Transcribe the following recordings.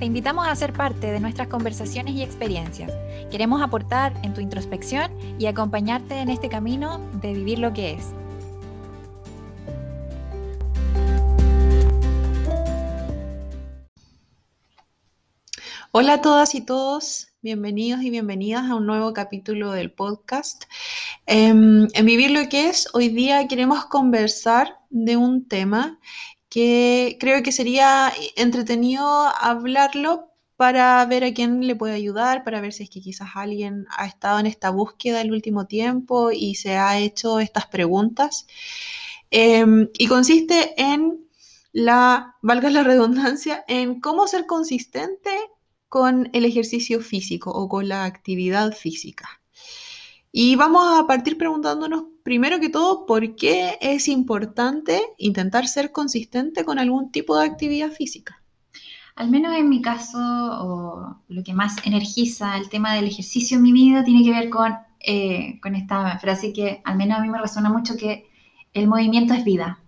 Te invitamos a ser parte de nuestras conversaciones y experiencias. Queremos aportar en tu introspección y acompañarte en este camino de vivir lo que es. Hola a todas y todos, bienvenidos y bienvenidas a un nuevo capítulo del podcast. Em, en Vivir lo que es, hoy día queremos conversar de un tema que creo que sería entretenido hablarlo para ver a quién le puede ayudar, para ver si es que quizás alguien ha estado en esta búsqueda el último tiempo y se ha hecho estas preguntas. Em, y consiste en la, valga la redundancia, en cómo ser consistente con el ejercicio físico o con la actividad física. Y vamos a partir preguntándonos primero que todo por qué es importante intentar ser consistente con algún tipo de actividad física. Al menos en mi caso, o lo que más energiza el tema del ejercicio en mi vida tiene que ver con, eh, con esta frase que al menos a mí me resuena mucho que el movimiento es vida,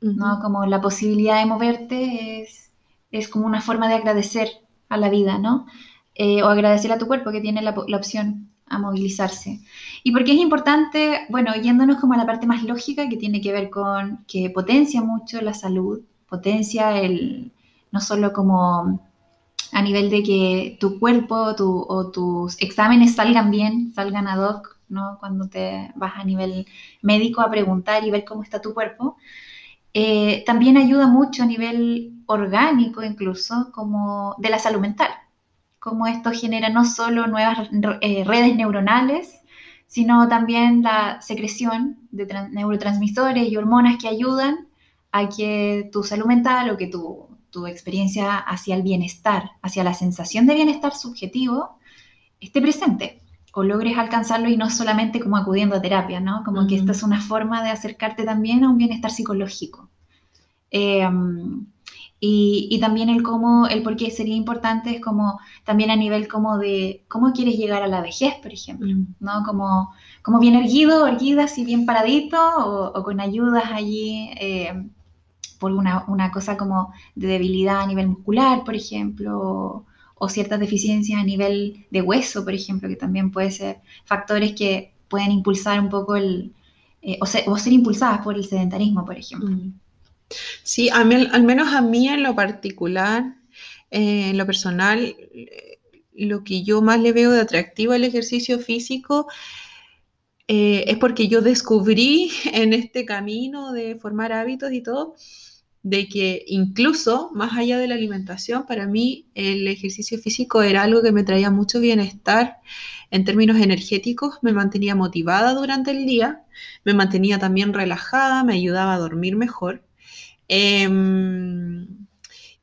¿no? Como la posibilidad de moverte es, es como una forma de agradecer a la vida, ¿no? Eh, o agradecer a tu cuerpo que tiene la, la opción a movilizarse. ¿Y por qué es importante? Bueno, yéndonos como a la parte más lógica que tiene que ver con que potencia mucho la salud, potencia el, no solo como a nivel de que tu cuerpo o tus exámenes salgan bien, salgan ad hoc, ¿no? Cuando te vas a nivel médico a preguntar y ver cómo está tu cuerpo. Eh, también ayuda mucho a nivel orgánico incluso, como de la salud mental cómo esto genera no solo nuevas eh, redes neuronales, sino también la secreción de neurotransmisores y hormonas que ayudan a que tu salud mental o que tu, tu experiencia hacia el bienestar, hacia la sensación de bienestar subjetivo, esté presente o logres alcanzarlo y no solamente como acudiendo a terapia, ¿no? Como que esta es una forma de acercarte también a un bienestar psicológico. Eh, y, también el cómo, el por qué sería importante es como también a nivel como de cómo quieres llegar a la vejez, por ejemplo. ¿no? Como, como bien erguido, erguida, si bien paradito o, con ayudas allí eh, por una, una, cosa como de debilidad a nivel muscular, por ejemplo, o, ciertas deficiencias a nivel de hueso, por ejemplo, que también puede ser factores que pueden impulsar un poco el, eh, o, ser, o, ser, impulsadas por el sedentarismo, por ejemplo. Mm. Sí, al menos a mí en lo particular, eh, en lo personal, lo que yo más le veo de atractivo al ejercicio físico eh, es porque yo descubrí en este camino de formar hábitos y todo, de que incluso más allá de la alimentación, para mí el ejercicio físico era algo que me traía mucho bienestar en términos energéticos, me mantenía motivada durante el día, me mantenía también relajada, me ayudaba a dormir mejor. Em,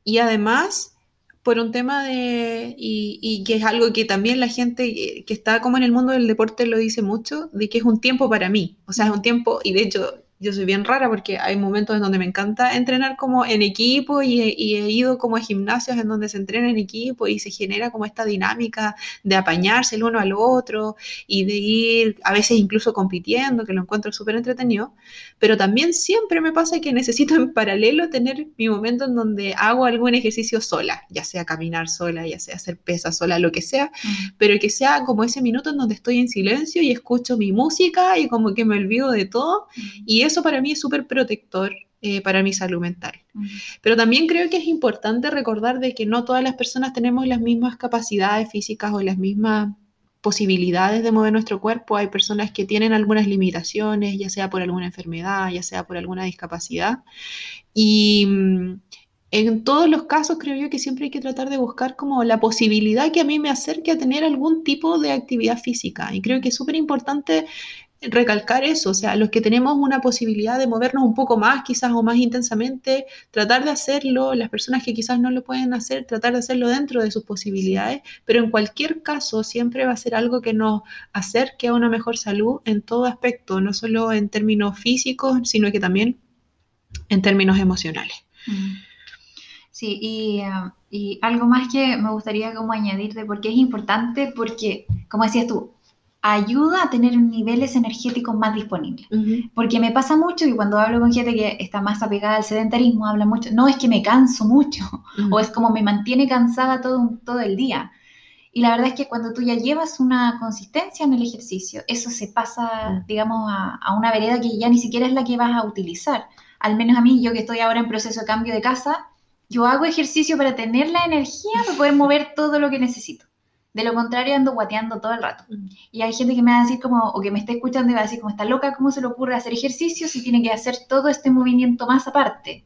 y además, por un tema de, y, que es algo que también la gente que está como en el mundo del deporte lo dice mucho, de que es un tiempo para mí. O sea, es un tiempo, y de hecho yo soy bien rara porque hay momentos en donde me encanta entrenar como en equipo y he, ido como a gimnasios en donde se entrena en equipo y se genera como esta dinámica de apañarse el uno al otro y de ir a veces incluso compitiendo, que lo encuentro súper entretenido, pero también siempre me pasa que necesito en paralelo tener mi momento en donde hago algún ejercicio sola, ya sea caminar sola, ya sea hacer pesas sola, lo que sea, pero que sea como ese minuto en donde estoy en silencio y escucho mi música y como que me olvido de todo y eso para mí es súper protector eh, para mi salud mental. Pero también creo que es importante recordar de que no todas las personas tenemos las mismas capacidades físicas o las mismas posibilidades de mover nuestro cuerpo. Hay personas que tienen algunas limitaciones, ya sea por alguna enfermedad, ya sea por alguna discapacidad. Y mm, en todos los casos creo yo que siempre hay que tratar de buscar como la posibilidad que a mí me acerque a tener algún tipo de actividad física. Y creo que es súper importante recalcar eso, o sea, los que tenemos una posibilidad de movernos un poco más, quizás o más intensamente, tratar de hacerlo, las personas que quizás no lo pueden hacer, tratar de hacerlo dentro de sus posibilidades, pero en cualquier caso siempre va a ser algo que nos acerque a una mejor salud en todo aspecto, no solo en términos físicos, sino que también en términos emocionales. Mm. Sí, y, uh, y algo más que me gustaría como añadirte, porque es importante, porque, como decías tú, ayuda a tener niveles energéticos más disponibles. Porque me pasa mucho que cuando hablo con gente que está más apegada al sedentarismo, habla mucho, no, es que me canso mucho, o es como me mantiene cansada todo, todo el día. Y la verdad es que cuando tú ya llevas una consistencia en el ejercicio, eso se pasa, digamos, a, a, una vereda que ya ni siquiera es la que vas a utilizar. Al menos a mí, yo que estoy ahora en proceso de cambio de casa, yo hago ejercicio para tener la energía para poder mover todo lo que necesito. De lo contrario, ando guateando todo el rato. Mm. Y hay gente que me va a decir como, o que me está escuchando y va a decir como, está loca, ¿cómo se le ocurre hacer ejercicio si tiene que hacer todo este movimiento más aparte?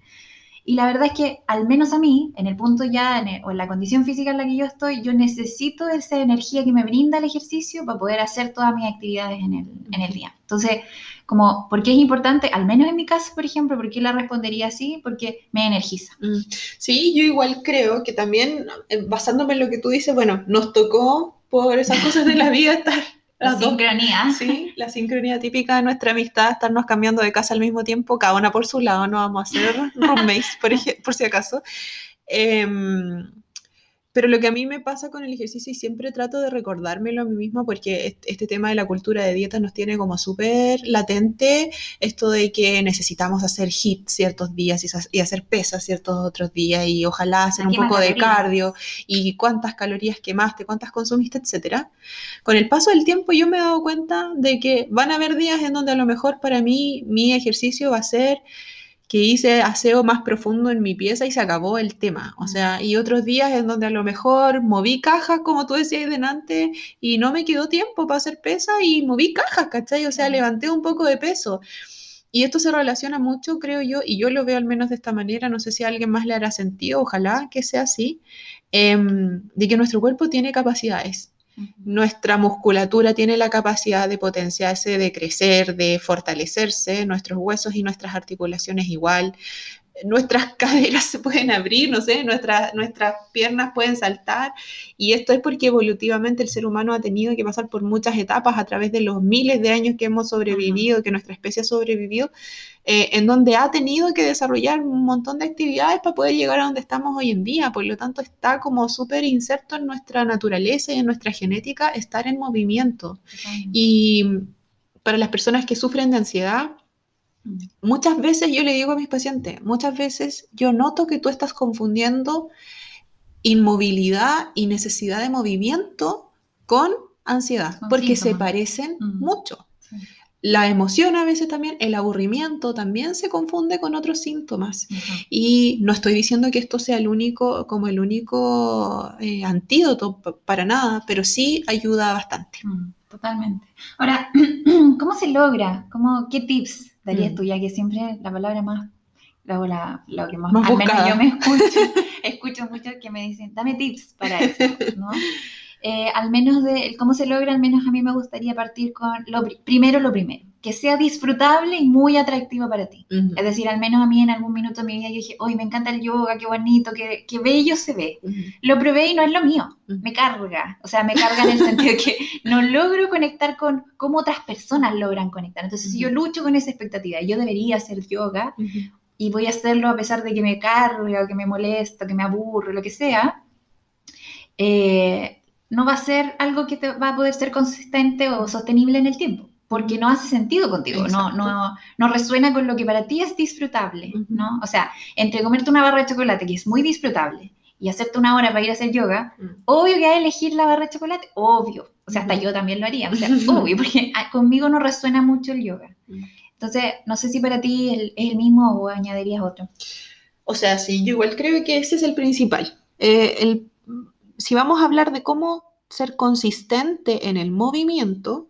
Y la verdad es que, al menos a mí, en el punto ya, o en la condición física en la que yo estoy, yo necesito esa energía que me brinda el ejercicio para poder hacer todas mis actividades en el, en el día. Entonces, como, ¿por qué es importante? Al menos en mi caso, por ejemplo, ¿por qué la respondería así? Porque me energiza. Mm. Sí, yo igual creo que también, eh, basándome en lo que tú dices, bueno, nos tocó por esas cosas de la vida estar la sincronía. Sí, la sincronía típica de nuestra amistad, estarnos cambiando de casa al mismo tiempo, cada una por su lado, no vamos a ser roommates, por, por si acaso. Eh, pero lo que a mí me pasa con el ejercicio y siempre trato de recordármelo a mí misma porque este tema de la cultura de dietas nos tiene como súper latente esto de que necesitamos hacer HIT ciertos días y hacer pesas ciertos otros días y ojalá hacer un poco de cardio y cuántas calorías quemaste, cuántas consumiste, etcétera. Con el paso del tiempo yo me he dado cuenta de que van a haber días en donde a lo mejor para mí mi ejercicio va a ser que hice aseo más profundo en mi pieza y se acabó el tema. O sea, y otros días en donde a lo mejor moví cajas, como tú decías delante, y no me quedó tiempo para hacer pesa y moví cajas, ¿cachai? O sea, levanté un poco de peso. Y esto se relaciona mucho, creo yo, y yo lo veo al menos de esta manera, no sé si a alguien más le hará sentido, ojalá que sea así, em, de que nuestro cuerpo tiene capacidades nuestra musculatura tiene la capacidad de potenciarse, de crecer, de fortalecerse, nuestros huesos y nuestras articulaciones igual, nuestras caderas se pueden abrir, no sé, nuestras, nuestras piernas pueden saltar. Y esto es porque evolutivamente el ser humano ha tenido que pasar por muchas etapas a través de los miles de años que hemos sobrevivido, que nuestra especie ha sobrevivido, eh, en donde ha tenido que desarrollar un montón de actividades para poder llegar a donde estamos hoy en día, por lo tanto está como súper inserto en nuestra naturaleza y en nuestra genética estar en movimiento. Y para las personas que sufren de ansiedad, Muchas veces yo le digo a mis pacientes, muchas veces yo noto que tú estás confundiendo inmovilidad y necesidad de movimiento con ansiedad, porque se parecen mm. mucho. La emoción a veces también, el aburrimiento también se confunde con otros síntomas. Y no estoy diciendo que esto sea el único, como el único eh, antídoto para nada, pero sí ayuda bastante. Mm, totalmente. Ahora, ¿cómo se logra? ¿Cómo, ¿Qué tips darías mm. tú, ya que siempre la palabra más, luego la, lo que más, al menos yo me escucho, escucho mucho que me dicen, dame tips para eso, ¿no? Eh, al menos de cómo se logra, al menos a mí me gustaría partir con lo primero lo primero, que sea disfrutable y muy atractivo para ti. Es decir, al menos a mí en algún minuto de mi vida yo dije, hoy me encanta el yoga, qué bonito, qué, qué bello se ve. Lo probé y no es lo mío, me carga. O sea, me carga en el sentido de que no logro conectar con cómo otras personas logran conectar. Entonces, si yo lucho con esa expectativa, yo debería hacer yoga y voy a hacerlo a pesar de que me cargue o que me molesta, que me aburre, lo que sea. Eh, no va a ser algo que te va a poder ser consistente o sostenible en el tiempo, porque no hace sentido contigo, no, no, no resuena con lo que para ti es disfrutable, ¿no? O sea, entre comerte una barra de chocolate, que es muy disfrutable, y hacerte una hora para ir a hacer yoga, mm. obvio que hay a elegir la barra de chocolate, obvio. O sea, hasta yo también lo haría, o sea, obvio, porque conmigo no resuena mucho el yoga. Mm. Entonces, no sé si para ti es el, mismo o añadirías otro. O sea, sí, yo igual creo que ese es el principal. Eh, el si vamos a hablar de cómo ser consistente en el movimiento,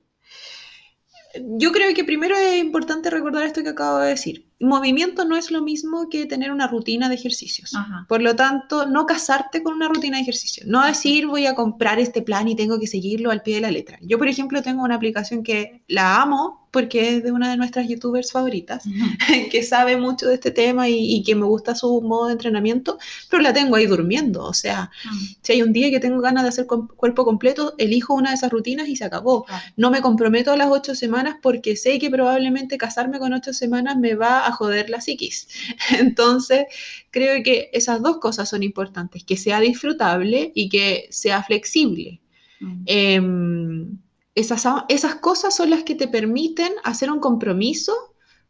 yo creo que primero es importante recordar esto que acabo de decir. Movimiento no es lo mismo que tener una rutina de ejercicios. Ajá. Por lo tanto, no casarte con una rutina de ejercicio. No decir voy a comprar este plan y tengo que seguirlo al pie de la letra. Yo, por ejemplo, tengo una aplicación que la amo porque es de una de nuestras youtubers favoritas, que sabe mucho de este tema y, y que me gusta su modo de entrenamiento, pero la tengo ahí durmiendo. O sea, Mm, si hay un día que tengo ganas de hacer com- cuerpo completo, elijo una de esas rutinas y se acabó. No me comprometo a las ocho semanas porque sé que probablemente casarme con ocho semanas me va a joder la psiquis. Entonces, creo que esas dos cosas son importantes, que sea disfrutable y que sea flexible. Mm. Em, esas, esas cosas son las que te permiten hacer un compromiso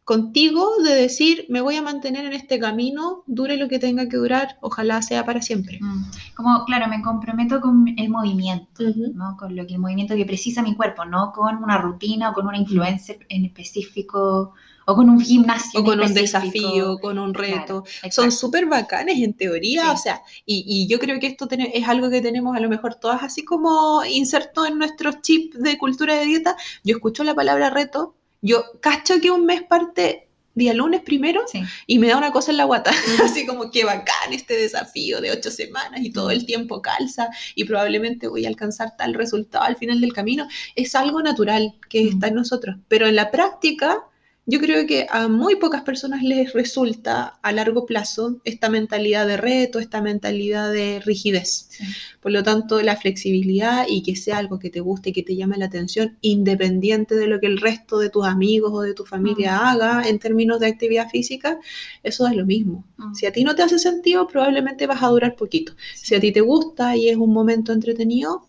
contigo de decir, me voy a mantener en este camino, dure lo que tenga que durar, ojalá sea para siempre. Mm. Como, claro, me comprometo con el movimiento. Ujú. ¿no? Con lo que el movimiento que precisa mi cuerpo, no con una rutina o con una influencer en específico o con un gimnasio. O con un desafío, con un Claro, reto. exacto. Son súper bacanes en teoría, Sí. o sea, y, y yo creo que esto es algo que tenemos a lo mejor todas así como inserto en nuestros chips de cultura de dieta. Yo escucho la palabra reto, yo cacho que un mes parte día lunes primero Sí. y me da una cosa en la guata, así como que bacán este desafío de ocho semanas y todo el tiempo calza y probablemente voy a alcanzar tal resultado al final del camino. Es algo natural que está en nosotros, pero en la práctica yo creo que a muy pocas personas les resulta a largo plazo esta mentalidad de reto, esta mentalidad de rigidez. Sí. Por lo tanto, la flexibilidad y que sea algo que te guste y que te llame la atención, independiente de lo que el resto de tus amigos o de tu familia Mm. haga en términos de actividad física, eso es lo mismo. Mm. Si a ti no te hace sentido, probablemente vas a durar poquito. Si a ti te gusta y es un momento entretenido,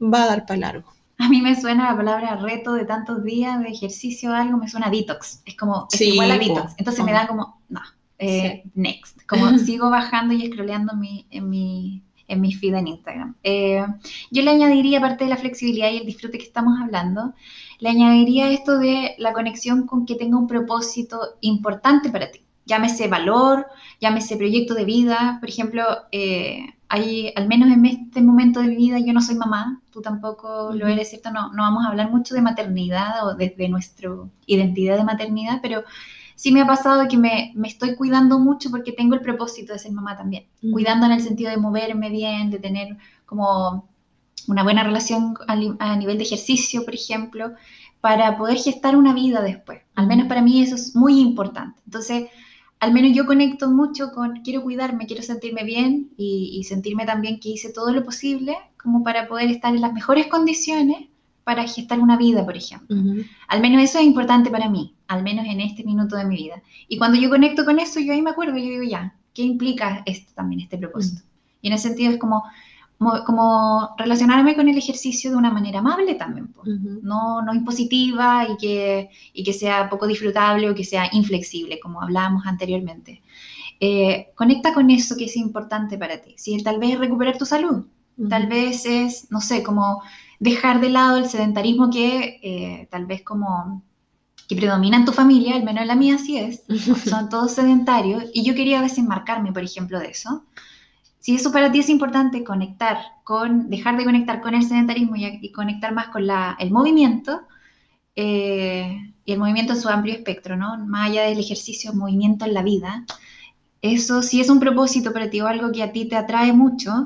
va a dar para largo. A mí me suena la palabra reto de tantos días de ejercicio o algo, me suena detox. Es como, es Sí, igual a detox. Entonces me Oh. da como, no, eh, next. Como sigo bajando y scrolleando en mi, en mi, en mi feed en Instagram. Eh, yo le añadiría, aparte de la flexibilidad y el disfrute que estamos hablando, le añadiría esto de la conexión con que tenga un propósito importante para ti. Llámese valor, llámese proyecto de vida. Por ejemplo, eh, hay, al menos en este momento de mi vida, yo no soy mamá, tú tampoco lo eres, ¿cierto? No, no vamos a hablar mucho de maternidad o desde nuestra identidad de maternidad, pero sí me ha pasado que me, me estoy cuidando mucho porque tengo el propósito de ser mamá también. Cuidando en el sentido de moverme bien, de tener como una buena relación a, a nivel de ejercicio, por ejemplo, para poder gestar una vida después. Al menos para mí eso es muy importante. Entonces, al menos yo conecto mucho con quiero cuidarme, quiero sentirme bien y, y sentirme también que hice todo lo posible como para poder estar en las mejores condiciones para gestar una vida, por ejemplo. Al menos eso es importante para mí, al menos en este minuto de mi vida. Y cuando yo conecto con eso, yo ahí me acuerdo, yo digo, ya, ¿qué implica esto también, este propósito? Y en ese sentido es como, mo- como relacionarme con el ejercicio de una manera amable también, po. Ujú. no, no impositiva y que, y que sea poco disfrutable o que sea inflexible, como hablábamos anteriormente. Eh, conecta con eso que es importante para ti. Si tal vez es recuperar tu salud, Tal Ujú. vez es, no sé, como dejar de lado el sedentarismo que eh, tal vez como que predomina en tu familia, al menos en la mía así es, son todos sedentarios y yo quería desenmarcarme, por ejemplo, de eso. Si eso para ti es importante, conectar con, dejar de conectar con el sedentarismo y, y conectar más con la, el movimiento, eh, y el movimiento en su amplio espectro, ¿no? Más allá del ejercicio, movimiento en la vida, eso si es un propósito para ti o algo que a ti te atrae mucho,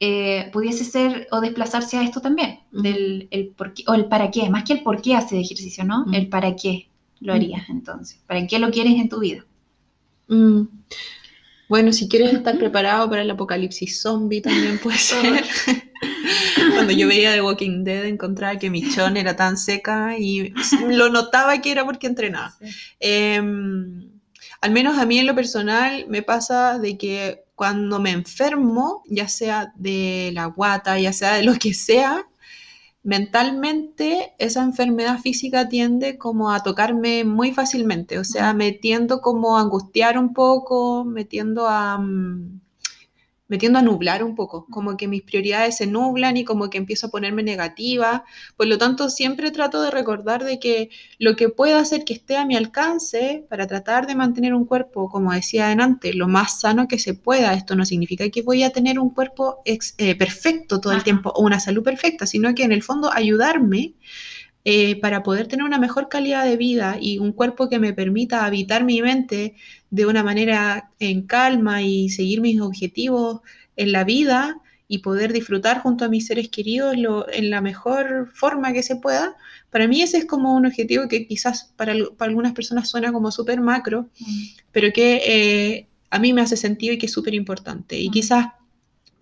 eh, pudiese ser o desplazarse a esto también, Ujú. del el por qué, o el para qué, más que el por qué haces ejercicio, ¿no? Ujú. El para qué lo harías entonces, para qué lo quieres en tu vida. Mm. Bueno, si quieres estar preparado para el apocalipsis zombie también puede ser. Cuando yo veía The Walking Dead encontraba que mi chon era tan seca y lo notaba que era porque entrenaba. Em, al menos a mí en lo personal me pasa de que cuando me enfermo, ya sea de la guata, ya sea de lo que sea, mentalmente esa enfermedad física tiende como a tocarme muy fácilmente, o sea, me tiendo como a angustiar un poco, me tiendo a, mm, me tiendo a nublar un poco, como que mis prioridades se nublan y como que empiezo a ponerme negativa. Por lo tanto, siempre trato de recordar de que lo que pueda hacer que esté a mi alcance para tratar de mantener un cuerpo, como decía antes, lo más sano que se pueda. Esto no significa que voy a tener un cuerpo ex- eh, perfecto todo el tiempo o una salud perfecta, sino que en el fondo ayudarme eh, para poder tener una mejor calidad de vida y un cuerpo que me permita habitar mi mente de una manera en calma y seguir mis objetivos en la vida y poder disfrutar junto a mis seres queridos en la mejor forma que se pueda, para mí ese es como un objetivo que quizás para, algunas personas suena como súper macro, mm. pero que eh, a mí me hace sentido y que es súper importante. Y mm. quizás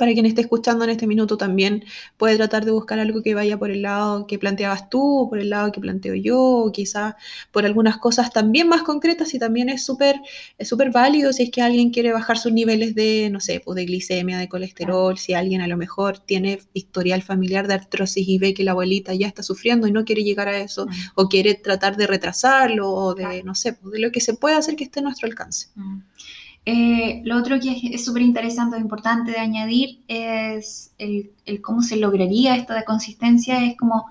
para quien esté escuchando en este minuto también puede tratar de buscar algo que vaya por el lado que planteabas tú, por el lado que planteo yo, o quizás por algunas cosas también más concretas y también es súper es súper válido si es que alguien quiere bajar sus niveles de, no sé, pues de glicemia, de colesterol, si alguien a lo mejor tiene historial familiar de artrosis y ve que la abuelita ya está sufriendo y no quiere llegar a eso, o quiere tratar de retrasarlo, o de, no sé, pues de lo que se puede hacer que esté a nuestro alcance. Eh, lo otro que es súper interesante o importante de añadir es el, cómo se lograría esto de consistencia, es como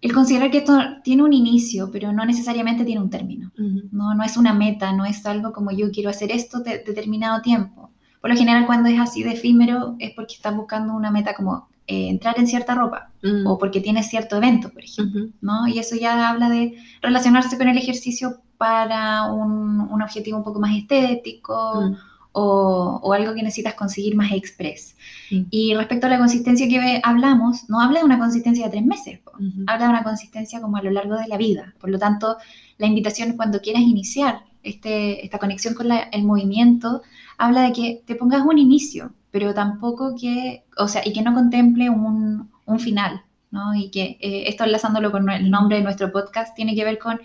el considerar que esto tiene un inicio, pero no necesariamente tiene un término. no, no es una meta, no es algo como yo quiero hacer esto de determinado tiempo. Por lo general, cuando es así de efímero, es porque estás buscando una meta como eh, entrar en cierta ropa mm. o porque tienes cierto evento, por ejemplo, ¿no? Y eso ya habla de relacionarse con el ejercicio para un, objetivo un poco más estético mm. o, algo que necesitas conseguir más express. Mm. Y respecto a la consistencia que hablamos, no habla de una consistencia de tres meses, habla de una consistencia como a lo largo de la vida. Por lo tanto, la invitación cuando quieras iniciar este, esta conexión con el movimiento, habla de que te pongas un inicio, pero tampoco que, o sea, y que no contemple un, final, ¿no? Y que eh, esto enlazándolo con el nombre de nuestro podcast tiene que ver con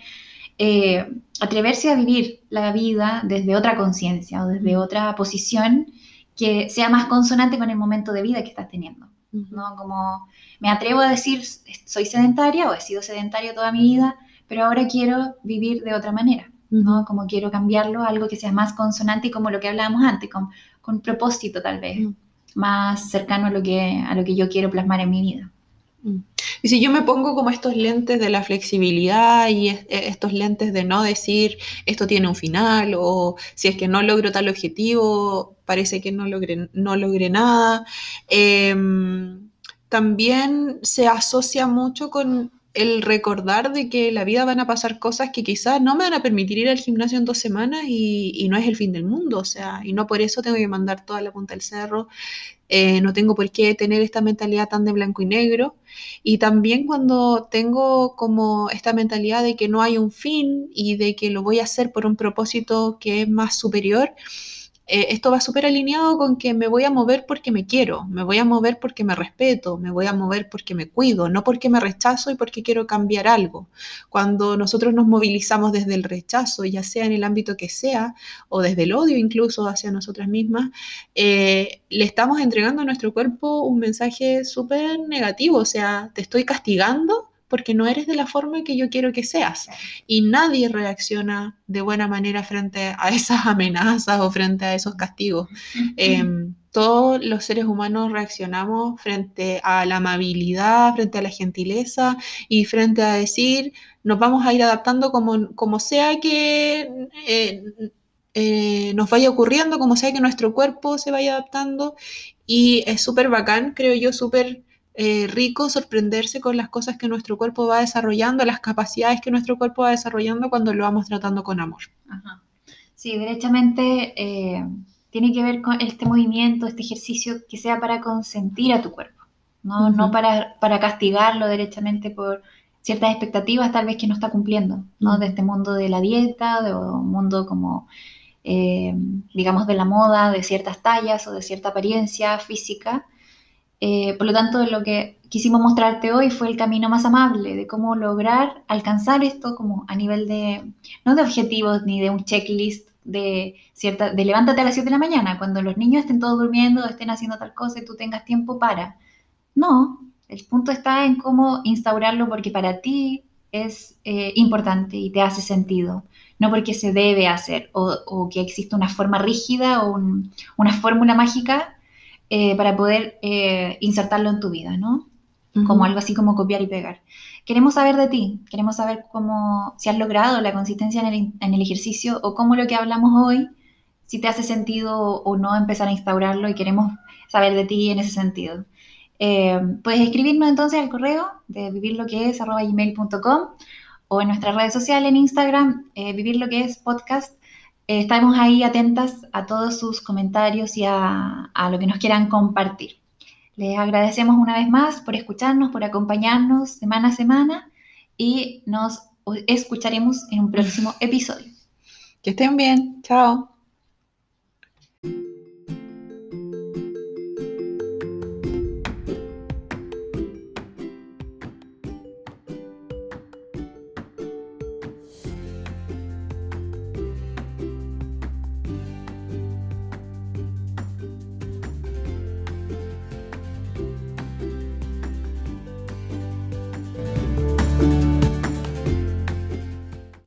eh, atreverse a vivir la vida desde otra conciencia o desde otra posición que sea más consonante con el momento de vida que estás teniendo. ¿no? Como me atrevo a decir, soy sedentaria o he sido sedentario toda mi vida, pero ahora quiero vivir de otra manera, ¿no? Como quiero cambiarlo a algo que sea más consonante y como lo que hablábamos antes, con, con propósito tal vez, más cercano a lo, que, a lo que yo quiero plasmar en mi vida. Y si yo me pongo como estos lentes de la flexibilidad y e, estos lentes de no decir esto tiene un final o si es que no logro tal objetivo, parece que no logré, no logré nada, em, también se asocia mucho con el recordar de que la vida van a pasar cosas que quizás no me van a permitir ir al gimnasio en dos semanas y, no es el fin del mundo, o sea, y no por eso tengo que mandar toda la punta del cerro, eh, no tengo por qué tener esta mentalidad tan de blanco y negro. Y también cuando tengo como esta mentalidad de que no hay un fin y de que lo voy a hacer por un propósito que es más superior, eh, esto va súper alineado con que me voy a mover porque me quiero, me voy a mover porque me respeto, me voy a mover porque me cuido, no porque me rechazo y porque quiero cambiar algo. Cuando nosotros nos movilizamos desde el rechazo, ya sea en el ámbito que sea, o desde el odio incluso hacia nosotras mismas, eh, le estamos entregando a nuestro cuerpo un mensaje súper negativo, o sea, te estoy castigando porque no eres de la forma que yo quiero que seas. Y nadie reacciona de buena manera frente a esas amenazas o frente a esos castigos. Em, todos los seres humanos reaccionamos frente a la amabilidad, frente a la gentileza y frente a decir, nos vamos a ir adaptando como, como sea que... Eh, eh, nos vaya ocurriendo, como sea que nuestro cuerpo se vaya adaptando y es súper bacán, creo yo, súper eh, rico sorprenderse con las cosas que nuestro cuerpo va desarrollando, las capacidades que nuestro cuerpo va desarrollando cuando lo vamos tratando con amor. Sí, derechamente eh, tiene que ver con este movimiento, este ejercicio que sea para consentir a tu cuerpo, no, no para, para, castigarlo derechamente por ciertas expectativas tal vez que no está cumpliendo, ¿no? De este mundo de la dieta, de un mundo como, eh, digamos, de la moda, de ciertas tallas o de cierta apariencia física, eh, por lo tanto, lo que quisimos mostrarte hoy fue el camino más amable de cómo lograr alcanzar esto como a nivel de, no de objetivos ni de un checklist de cierta, de levántate a las 7 de la mañana, cuando los niños estén todos durmiendo, estén haciendo tal cosa y tú tengas tiempo para. No, el punto está en cómo instaurarlo porque para ti es eh, importante y te hace sentido, no porque se debe hacer o, que existe una forma rígida o una fórmula mágica eh, para poder eh, insertarlo en tu vida, ¿no? Como algo así como copiar y pegar. Queremos saber de ti, queremos saber cómo, si has logrado la consistencia en el, en el ejercicio o cómo lo que hablamos hoy, si te hace sentido o no empezar a instaurarlo y queremos saber de ti en ese sentido. Eh, puedes escribirnos entonces al correo de vivirloquees.gmail.com o en nuestras redes sociales en Instagram, eh, Vivir estamos ahí atentas a todos sus comentarios y a, a lo que nos quieran compartir. Les agradecemos una vez más por escucharnos, por acompañarnos semana a semana y nos escucharemos en un próximo episodio. Que estén bien. Chao.